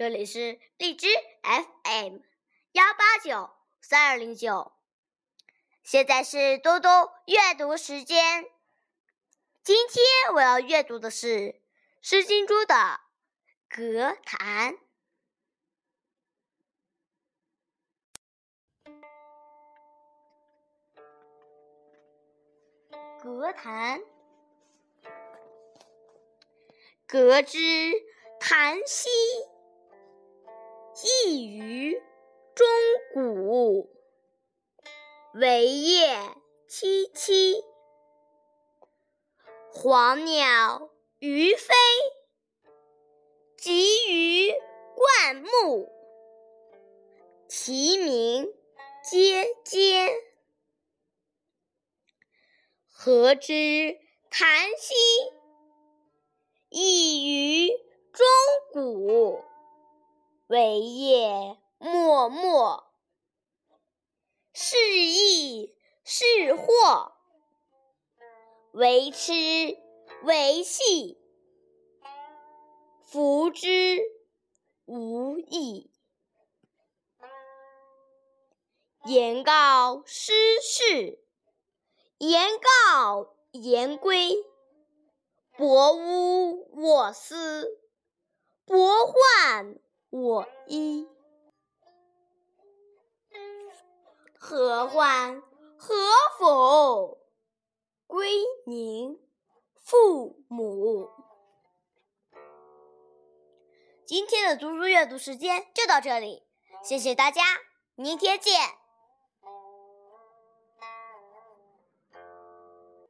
这里是荔枝 FM 幺八九三二零九。现在是多多阅读时间。今天我要阅读的是《诗经》中的《歌坛》。歌坛，革之檀兮，异于钟鼓。惟叶萋萋，黄鸟于飞，集于灌木，其鸣喈喈。何之檀兮，为业，默默，是益是祸。为痴为戏，弗之无益。言告失事。言告言归，伯污我思，伯患我一。何患何否？归宁父母。今天的读书阅读时间就到这里，谢谢大家，明天见。